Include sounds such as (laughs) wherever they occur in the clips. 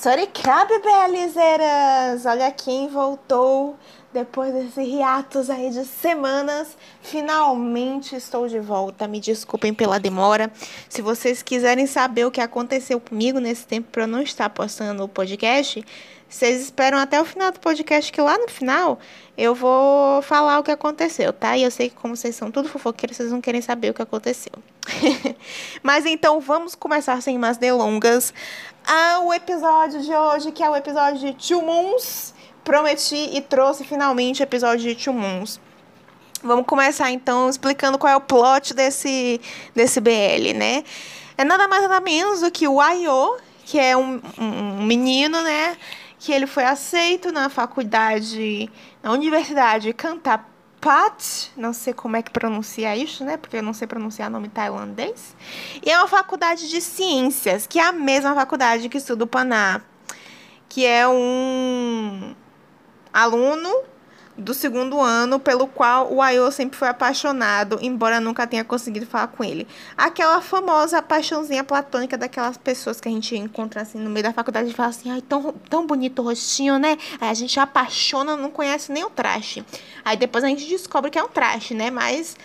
Soricab, belizeiras! Olha quem voltou depois desse hiatus aí de semanas. Finalmente estou de volta. Me desculpem pela demora. Se vocês quiserem saber o que aconteceu comigo nesse tempo para eu não estar postando o podcast, vocês esperam até o final do podcast, que lá no final eu vou falar o que aconteceu, tá? E eu sei que, como vocês são tudo fofoqueiros, vocês não querem saber o que aconteceu. (laughs) Mas então vamos começar sem mais delongas ao episódio de hoje, que é o episódio de Two Moons. Prometi e trouxe finalmente o episódio de Two Moons. Vamos começar então explicando qual é o plot desse, desse BL, né? É nada mais nada menos do que o Ayo, que é um, um menino, né? que ele foi aceito na faculdade, na Universidade Kantapat, não sei como é que pronuncia isso, né? Porque eu não sei pronunciar nome tailandês. E é uma faculdade de ciências, que é a mesma faculdade que estuda o Paná, que é um aluno do segundo ano, pelo qual o Ayo sempre foi apaixonado, embora nunca tenha conseguido falar com ele. Aquela famosa paixãozinha platônica daquelas pessoas que a gente encontra assim no meio da faculdade e fala assim, ai, tão, tão bonito o rostinho, né? Aí a gente apaixona, não conhece nem o traje. Aí depois a gente descobre que é um traje, né? Mas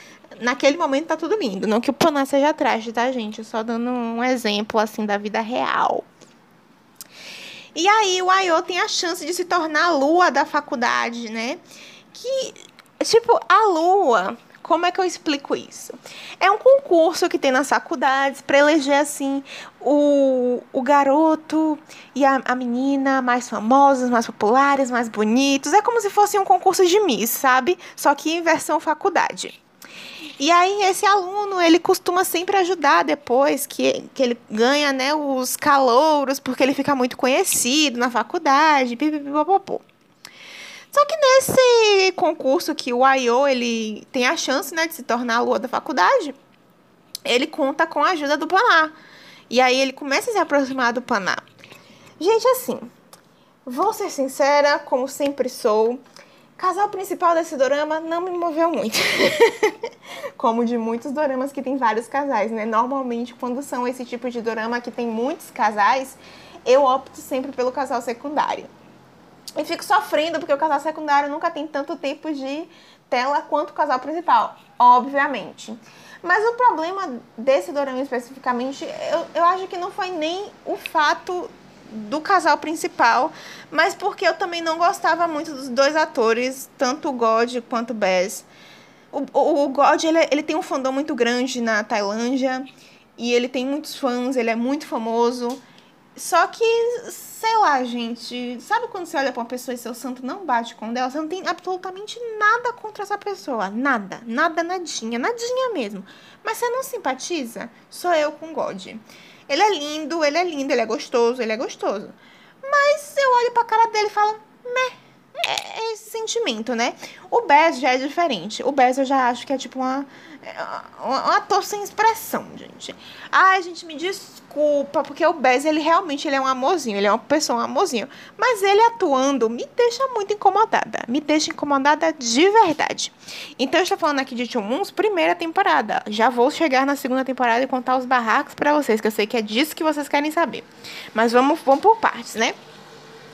naquele momento tá tudo lindo. Não que o Paná seja traje, tá, gente? Só dando um exemplo assim da vida real. E aí o Ayo tem a chance de se tornar a lua da faculdade, né? Que, tipo, a lua, como é que eu explico isso? É um concurso que tem nas faculdades para eleger, assim, o, o garoto e a, a menina mais famosos, mais populares, mais bonitos. É como se fosse um concurso de Miss, sabe? Só que em versão faculdade. E aí esse aluno, ele costuma sempre ajudar depois que, que ele ganha, né, os calouros, porque ele fica muito conhecido na faculdade. Só que nesse concurso que o Ayo, ele tem a chance, né, de se tornar a lua da faculdade, ele conta com a ajuda do Paná. E aí ele começa a se aproximar do Paná. Gente, assim, vou ser sincera, como sempre sou, casal principal desse dorama não me moveu muito. (laughs) Como de muitos doramas que tem vários casais, né? Normalmente, quando são esse tipo de dorama que tem muitos casais, eu opto sempre pelo casal secundário. E fico sofrendo porque o casal secundário nunca tem tanto tempo de tela quanto o casal principal, obviamente. Mas o problema desse dorama especificamente, eu, eu acho que não foi nem o fato do casal principal, mas porque eu também não gostava muito dos dois atores, tanto o God quanto o Bess. O, o, o God, ele, ele tem um fandom muito grande na Tailândia, e ele tem muitos fãs, ele é muito famoso. Só que, sei lá, gente, sabe quando você olha pra uma pessoa e seu santo não bate com dela? Você não tem absolutamente nada contra essa pessoa. Nada, nada, nadinha, nadinha mesmo. Mas você não simpatiza? Sou eu com God. Ele é lindo, ele é lindo, ele é gostoso, ele é gostoso. Mas eu olho pra cara dele e falo, meh. É, é esse sentimento, né? O Bez já é diferente. O Bez eu já acho que é tipo uma, um ator sem expressão, gente. Ai, gente, me desculpa, porque o Bez, ele realmente ele é um amorzinho, ele é uma pessoa, um amorzinho. Mas ele atuando me deixa muito incomodada. Me deixa incomodada de verdade. Então, eu estou falando aqui de Tchumuns, primeira temporada. Já vou chegar na segunda temporada e contar os barracos para vocês, que eu sei que é disso que vocês querem saber. Mas vamos, vamos por partes, né?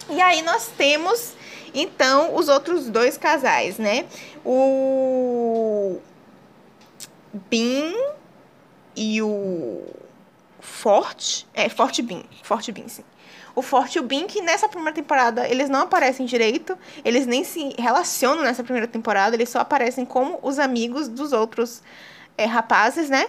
E aí nós temos então, os outros dois casais, né? O Bin e o Forte, é Forte Bin, Forte Bin, sim. O Forte e o Bin, que nessa primeira temporada eles não aparecem direito, eles nem se relacionam nessa primeira temporada, eles só aparecem como os amigos dos outros é, rapazes, né?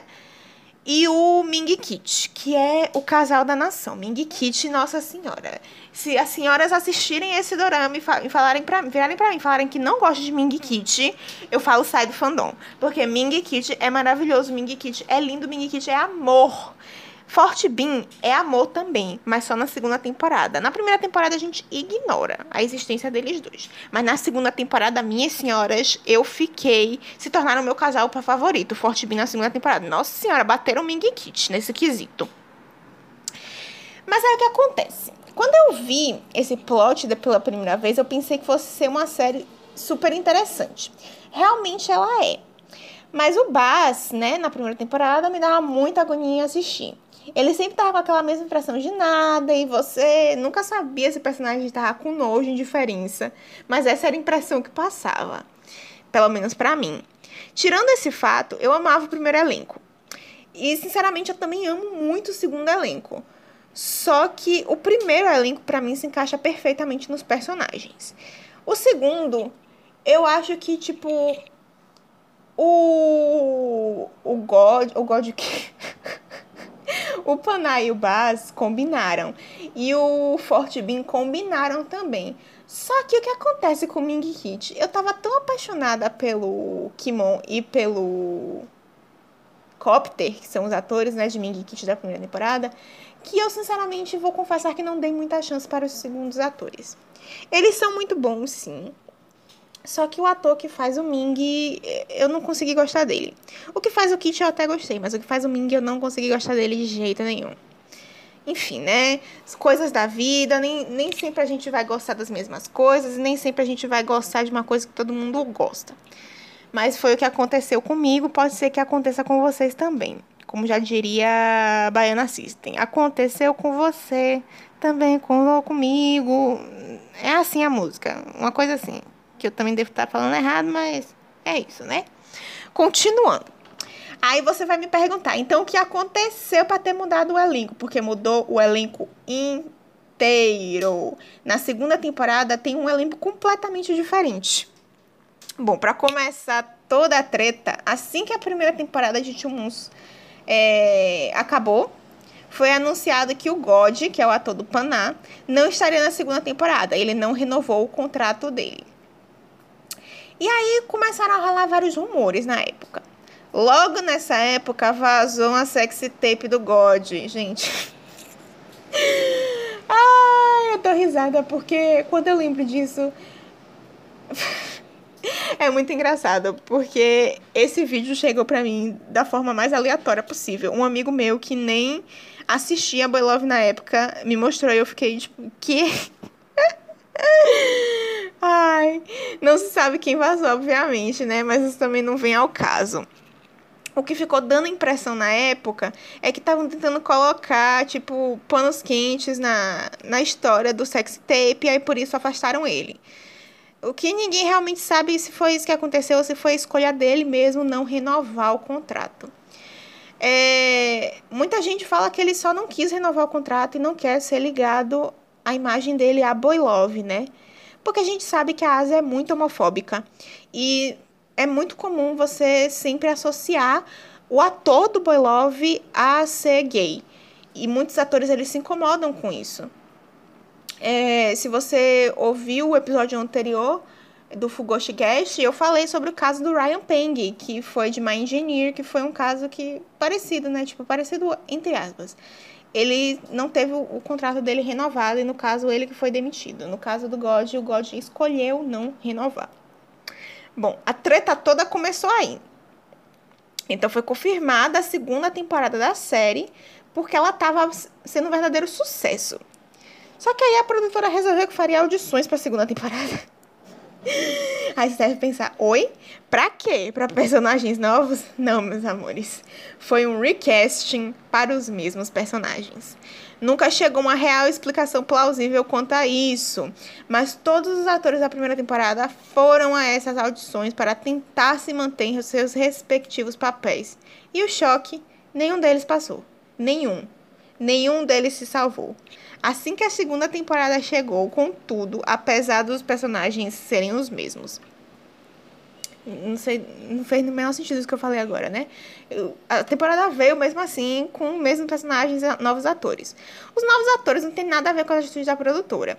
E o Ming Kit, que é o casal da nação. Ming Kit, Nossa Senhora. Se as senhoras assistirem esse dorama e, fa e falarem para virarem para mim, falarem que não gostam de Ming Kit, eu falo sai do fandom, porque Ming Kit é maravilhoso, Ming Kit é lindo, Ming Kit é amor. Forte Bean é amor também, mas só na segunda temporada. Na primeira temporada a gente ignora a existência deles dois. Mas na segunda temporada, minhas senhoras, eu fiquei. Se tornaram meu casal para favorito. Forte Bean na segunda temporada. Nossa senhora, bateram Ming Kit nesse quesito. Mas aí o que acontece? Quando eu vi esse plot pela primeira vez, eu pensei que fosse ser uma série super interessante. Realmente ela é. Mas o Bass, né, na primeira temporada, me dava muita agonia em assistir. Ele sempre tava com aquela mesma impressão de nada e você nunca sabia se o personagem tava com nojo, indiferença. Mas essa era a impressão que passava. Pelo menos para mim. Tirando esse fato, eu amava o primeiro elenco. E, sinceramente, eu também amo muito o segundo elenco. Só que o primeiro elenco, para mim, se encaixa perfeitamente nos personagens. O segundo, eu acho que, tipo. O. O God. O God que. (laughs) o Panay e o Baz combinaram. E o Forte Bean combinaram também. Só que o que acontece com o Ming Hit? Eu tava tão apaixonada pelo Kimon e pelo Copter, que são os atores né, de Ming Hit da primeira temporada, que eu sinceramente vou confessar que não dei muita chance para os segundos atores. Eles são muito bons, sim. Só que o ator que faz o Ming, eu não consegui gostar dele. O que faz o Kit eu até gostei, mas o que faz o Ming eu não consegui gostar dele de jeito nenhum. Enfim, né? As coisas da vida, nem, nem sempre a gente vai gostar das mesmas coisas, nem sempre a gente vai gostar de uma coisa que todo mundo gosta. Mas foi o que aconteceu comigo, pode ser que aconteça com vocês também. Como já diria Baiana System. Aconteceu com você, também com, comigo. É assim a música, uma coisa assim. Que eu também devo estar falando errado, mas é isso, né? Continuando. Aí você vai me perguntar, então o que aconteceu para ter mudado o elenco? Porque mudou o elenco inteiro. Na segunda temporada tem um elenco completamente diferente. Bom, para começar toda a treta, assim que a primeira temporada de Tumuns é, acabou, foi anunciado que o God, que é o ator do Paná, não estaria na segunda temporada. Ele não renovou o contrato dele. E aí começaram a rolar vários rumores na época. Logo nessa época vazou uma sexy tape do God, gente. (laughs) Ai, eu tô risada porque quando eu lembro disso. (laughs) É muito engraçado, porque esse vídeo chegou pra mim da forma mais aleatória possível. Um amigo meu que nem assistia Boy Love na época me mostrou e eu fiquei tipo, que? Ai, não se sabe quem vazou, obviamente, né? Mas isso também não vem ao caso o que ficou dando impressão na época é que estavam tentando colocar, tipo, panos quentes na, na história do sex tape, e aí por isso afastaram ele. O que ninguém realmente sabe se foi isso que aconteceu ou se foi a escolha dele mesmo não renovar o contrato. É, muita gente fala que ele só não quis renovar o contrato e não quer ser ligado à imagem dele a Boy Love, né? Porque a gente sabe que a Ásia é muito homofóbica. E é muito comum você sempre associar o ator do Boy Love a ser gay. E muitos atores eles se incomodam com isso. É, se você ouviu o episódio anterior do Fugoshi Guest, eu falei sobre o caso do Ryan Peng, que foi de My Engineer, que foi um caso que parecido, né? Tipo, parecido entre aspas. Ele não teve o, o contrato dele renovado e no caso ele que foi demitido. No caso do God, o God escolheu não renovar. Bom, a treta toda começou aí. Então foi confirmada a segunda temporada da série, porque ela estava sendo um verdadeiro sucesso. Só que aí a produtora resolveu que faria audições para a segunda temporada. Aí você deve pensar, oi? Pra quê? Pra personagens novos? Não, meus amores. Foi um recasting para os mesmos personagens. Nunca chegou uma real explicação plausível quanto a isso, mas todos os atores da primeira temporada foram a essas audições para tentar se manter em seus respectivos papéis. E o choque, nenhum deles passou. Nenhum. Nenhum deles se salvou. Assim que a segunda temporada chegou, contudo, apesar dos personagens serem os mesmos, não sei, não fez no menor sentido isso que eu falei agora, né? A temporada veio mesmo assim com os mesmos personagens e novos atores. Os novos atores não tem nada a ver com a atitude da produtora.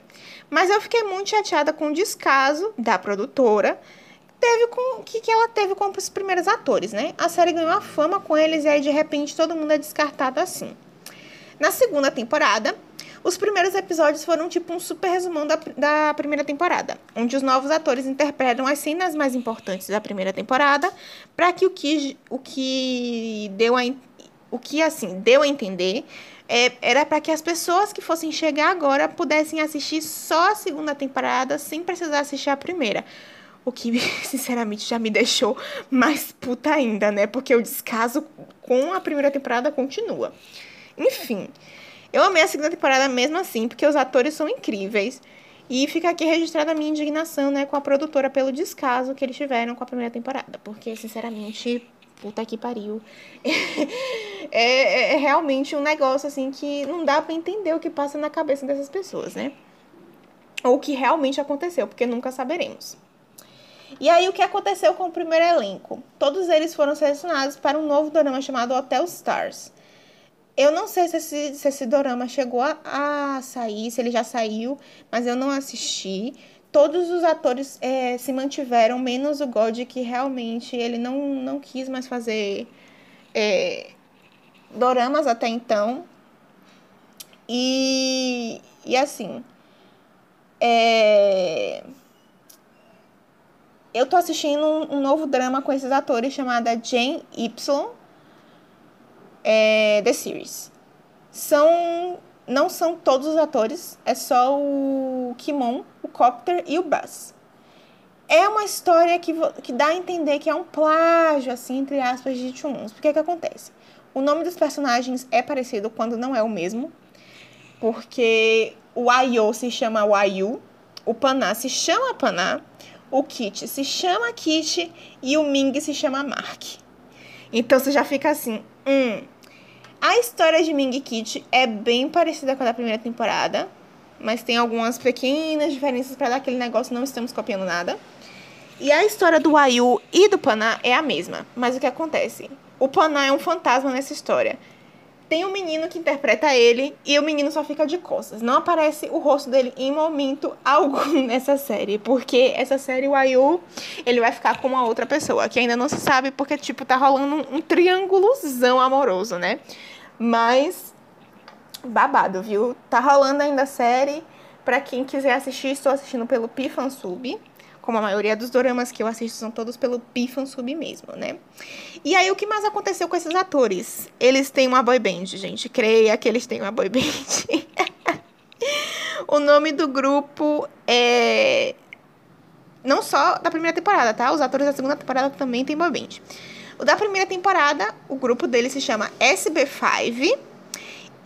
Mas eu fiquei muito chateada com o descaso da produtora teve com que, que ela teve com os primeiros atores, né? A série ganhou a fama com eles e aí de repente todo mundo é descartado assim. Na segunda temporada, os primeiros episódios foram tipo um super resumão da, da primeira temporada, onde os novos atores interpretam as cenas mais importantes da primeira temporada, para que o que o que deu a o que assim deu a entender é, era para que as pessoas que fossem chegar agora pudessem assistir só a segunda temporada sem precisar assistir a primeira. O que, (laughs) sinceramente, já me deixou mais puta ainda, né? Porque o descaso com a primeira temporada continua. Enfim, eu amei a segunda temporada mesmo assim, porque os atores são incríveis. E fica aqui registrada a minha indignação, né, com a produtora pelo descaso que eles tiveram com a primeira temporada. Porque, sinceramente, puta que pariu. (laughs) é, é, é, realmente um negócio, assim, que não dá para entender o que passa na cabeça dessas pessoas, né? Ou o que realmente aconteceu, porque nunca saberemos. E aí, o que aconteceu com o primeiro elenco? Todos eles foram selecionados para um novo drama chamado Hotel Stars. Eu não sei se esse, se esse dorama chegou a, a, sair, se ele já saiu, mas eu não assisti. Todos os atores é, se mantiveram, menos o God, que realmente ele não, não quis mais fazer é, doramas até então. E, e assim, é, eu tô assistindo um, um novo drama com esses atores chamada Jane Y é, The Series. São. Não são todos os atores, é só o Kimon, o Copter e o Buzz. É uma história que, que dá a entender que é um plágio, assim, entre aspas, de Chuns. Porque que acontece? O nome dos personagens é parecido quando não é o mesmo. Porque o Ayo se chama Wayu, o Paná se chama Paná, o Kit se chama Kit e o Ming se chama Mark. Então você já fica assim, hum, a história de Ming Kit é bem parecida com a da primeira temporada, mas tem algumas pequenas diferenças para dar aquele negócio, não estamos copiando nada. E a história do Ayu e do Paná é a mesma, mas o que acontece? O Paná é um fantasma nessa história. Tem um menino que interpreta ele e o menino só fica de costas. Não aparece o rosto dele em momento algum (laughs) nessa série, porque essa série o Ayu, ele vai ficar com uma outra pessoa, que ainda não se sabe porque tipo tá rolando um, um triângulozão amoroso, né? Mas babado, viu? Tá rolando ainda a série. Pra quem quiser assistir, estou assistindo pelo Pifansub. Como a maioria dos doramas que eu assisto são todos pelo Pifansub mesmo, né? E aí, o que mais aconteceu com esses atores? Eles têm uma boy band, gente. Creia que eles têm uma boy band. (laughs) o nome do grupo é... Não só da primeira temporada, tá? Os atores da segunda temporada também têm boy band. O da primeira temporada, o grupo dele se chama SB5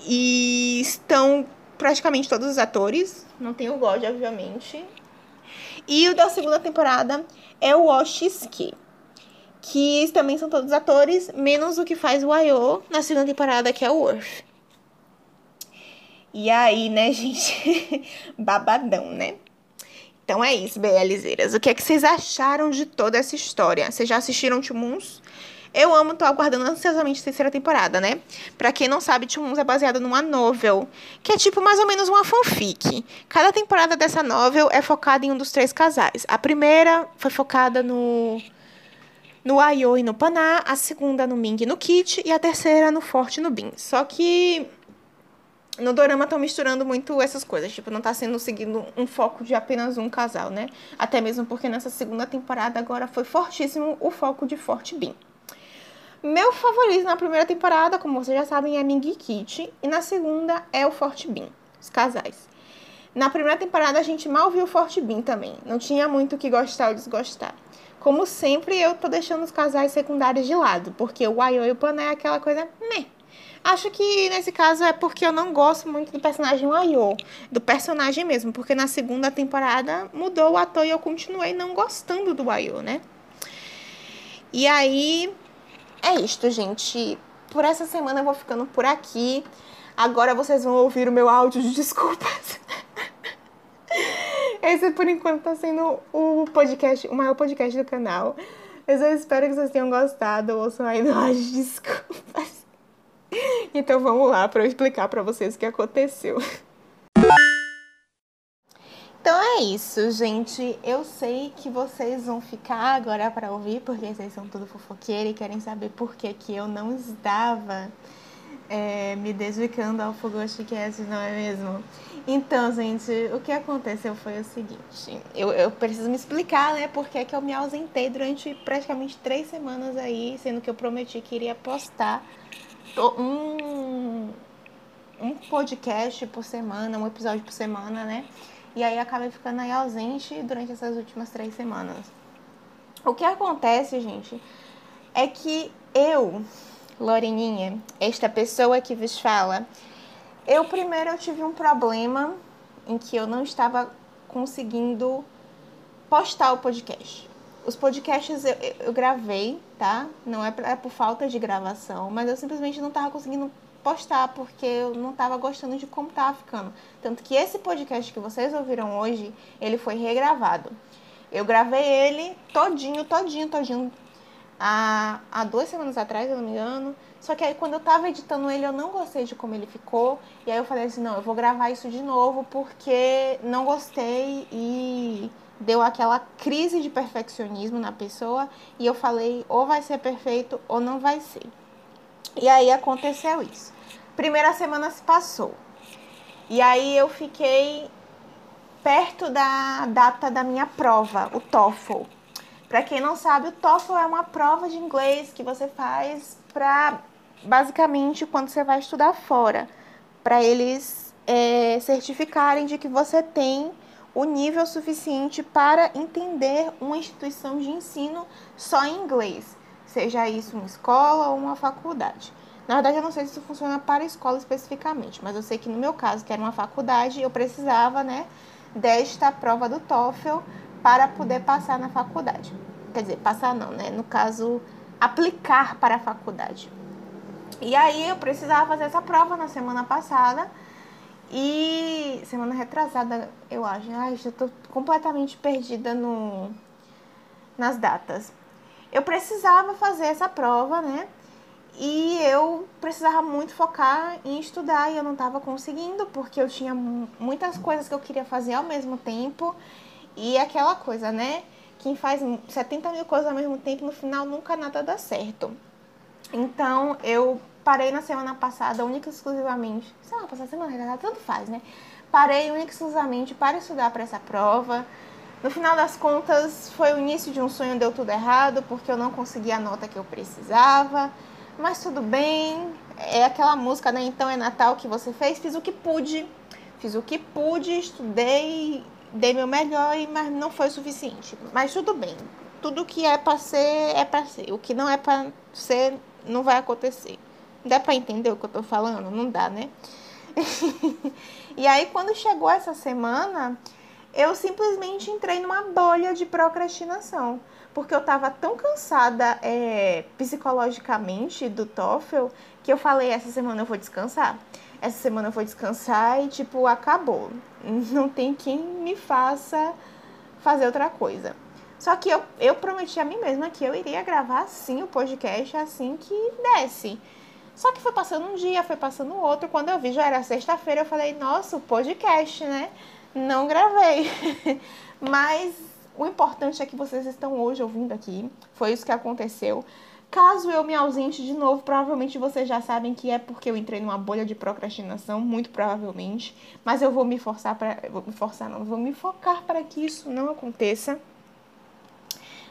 e estão praticamente todos os atores, não tem o God, obviamente. E o da segunda temporada é o Oshisuke, que também são todos atores, menos o que faz o Ayo na segunda temporada, que é o Worth. E aí, né, (laughs) gente? Babadão, né? Então é isso, BLZeiras. O que é que vocês acharam de toda essa história? Vocês já assistiram Tumuns? Eu amo, tô aguardando ansiosamente a terceira temporada, né? Pra quem não sabe, Tumuns é baseada numa novel, que é tipo mais ou menos uma fanfic. Cada temporada dessa novel é focada em um dos três casais. A primeira foi focada no no Ayo e no Paná, a segunda no Ming e no Kit e a terceira no Forte e no Bin. Só que no dorama estão misturando muito essas coisas, tipo, não tá sendo seguindo um foco de apenas um casal, né? Até mesmo porque nessa segunda temporada agora foi fortíssimo o foco de Forte Bin. Meu favorito na primeira temporada, como vocês já sabem, é Ming e Kit. E na segunda é o Forte Bean, os casais. Na primeira temporada a gente mal viu o Forte Bean também. Não tinha muito o que gostar ou desgostar. Como sempre, eu tô deixando os casais secundários de lado, porque o Ayo e o Pan é aquela coisa meh. Acho que nesse caso é porque eu não gosto muito do personagem Ayo, do personagem mesmo, porque na segunda temporada mudou o ator e eu continuei não gostando do Ayo, né? E aí, é isto, gente. Por essa semana eu vou ficando por aqui. Agora vocês vão ouvir o meu áudio de (laughs) desculpas. Esse, por enquanto, tá sendo o podcast, o maior podcast do canal. Eu espero que vocês tenham gostado. Ouçam aí no áudio de desculpas. Então vamos lá para eu explicar para vocês o que aconteceu. É isso, gente. Eu sei que vocês vão ficar agora para ouvir, porque vocês são tudo fofoqueiro e querem saber por que, que eu não estava é, me dedicando ao Fogosticast, não é mesmo? Então, gente, o que aconteceu foi o seguinte. Eu, eu preciso me explicar, né? Por que, que eu me ausentei durante praticamente três semanas aí, sendo que eu prometi que iria postar um, um podcast por semana, um episódio por semana, né? E aí acabei ficando aí ausente durante essas últimas três semanas. O que acontece, gente, é que eu, Loreninha, esta pessoa que vos fala, eu primeiro eu tive um problema em que eu não estava conseguindo postar o podcast. Os podcasts eu, eu gravei, tá? Não é, é por falta de gravação, mas eu simplesmente não estava conseguindo postar porque eu não estava gostando de como estava ficando. Tanto que esse podcast que vocês ouviram hoje, ele foi regravado. Eu gravei ele todinho, todinho, todinho há, há duas semanas atrás, se não me engano. Só que aí quando eu tava editando ele, eu não gostei de como ele ficou. E aí eu falei assim, não, eu vou gravar isso de novo porque não gostei e deu aquela crise de perfeccionismo na pessoa. E eu falei, ou vai ser perfeito ou não vai ser. E aí aconteceu isso. Primeira semana se passou. E aí eu fiquei perto da data da minha prova, o TOEFL. Para quem não sabe, o TOEFL é uma prova de inglês que você faz para basicamente quando você vai estudar fora, para eles é, certificarem de que você tem o nível suficiente para entender uma instituição de ensino só em inglês, seja isso uma escola ou uma faculdade. Na verdade, eu não sei se isso funciona para a escola especificamente, mas eu sei que no meu caso, que era uma faculdade, eu precisava, né, desta prova do TOEFL para poder passar na faculdade. Quer dizer, passar não, né? No caso, aplicar para a faculdade. E aí eu precisava fazer essa prova na semana passada e semana retrasada, eu acho. Ai, já tô completamente perdida no nas datas. Eu precisava fazer essa prova, né? E eu precisava muito focar em estudar e eu não estava conseguindo porque eu tinha muitas coisas que eu queria fazer ao mesmo tempo. E aquela coisa, né? Quem faz 70 mil coisas ao mesmo tempo, no final nunca nada dá certo. Então eu parei na semana passada, única e exclusivamente. Semana passada, semana tanto faz, né? Parei única e exclusivamente para estudar para essa prova. No final das contas, foi o início de um sonho, deu tudo errado, porque eu não consegui a nota que eu precisava mas tudo bem. É aquela música, né? Então é Natal que você fez. Fiz o que pude, fiz o que pude, estudei, dei meu melhor, mas não foi o suficiente. Mas tudo bem. Tudo que é para ser, é para ser. O que não é para ser, não vai acontecer. Dá para entender o que eu tô falando? Não dá, né? (laughs) e aí, quando chegou essa semana, eu simplesmente entrei numa bolha de procrastinação porque eu estava tão cansada é, psicologicamente do TOEFL que eu falei, essa semana eu vou descansar. Essa semana eu vou descansar e, tipo, acabou. Não tem quem me faça fazer outra coisa. Só que eu, eu prometi a mim mesma que eu iria gravar sim o podcast assim que desse. Só que foi passando um dia, foi passando outro. Quando eu vi, já era sexta-feira, eu falei, nossa, o podcast, né? Não gravei. (laughs) Mas o importante é que vocês estão hoje ouvindo aqui. Foi isso que aconteceu. Caso eu me ausente de novo, provavelmente vocês já sabem que é porque eu entrei numa bolha de procrastinação, muito provavelmente. Mas eu vou me forçar para, vou me forçar não, vou me focar para que isso não aconteça,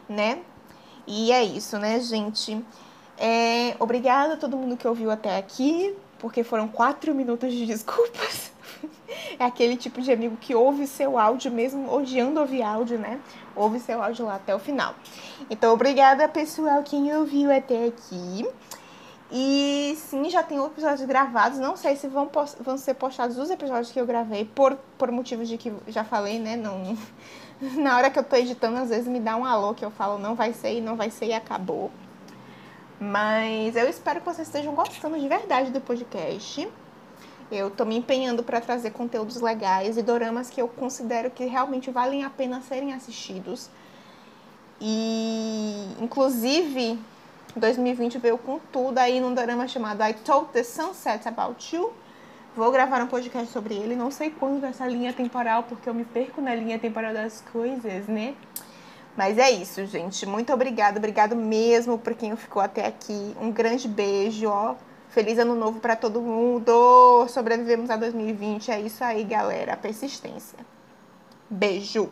né? E é isso, né, gente? É, obrigada a todo mundo que ouviu até aqui, porque foram quatro minutos de desculpas. (laughs) é aquele tipo de amigo que ouve seu áudio, mesmo odiando ouvir áudio, né? Ouve seu áudio lá até o final. Então, obrigada, pessoal, quem ouviu até aqui. E sim, já tem episódios gravados. Não sei se vão, vão ser postados os episódios que eu gravei, por, por motivos de que já falei, né? Não, (laughs) na hora que eu tô editando, às vezes me dá um alô que eu falo não vai ser e não vai ser e acabou. Mas eu espero que vocês estejam gostando de verdade do podcast. Eu tô me empenhando para trazer conteúdos legais e doramas que eu considero que realmente valem a pena serem assistidos. E, inclusive, 2020 veio com tudo aí num dorama chamado I Told the Sunset About You. Vou gravar um podcast sobre ele, não sei quando essa linha temporal, porque eu me perco na linha temporal das coisas, né? Mas é isso, gente. Muito obrigada, obrigado mesmo por quem ficou até aqui. Um grande beijo, ó. Feliz ano novo para todo mundo. Sobrevivemos a 2020. É isso aí, galera. Persistência. Beijo.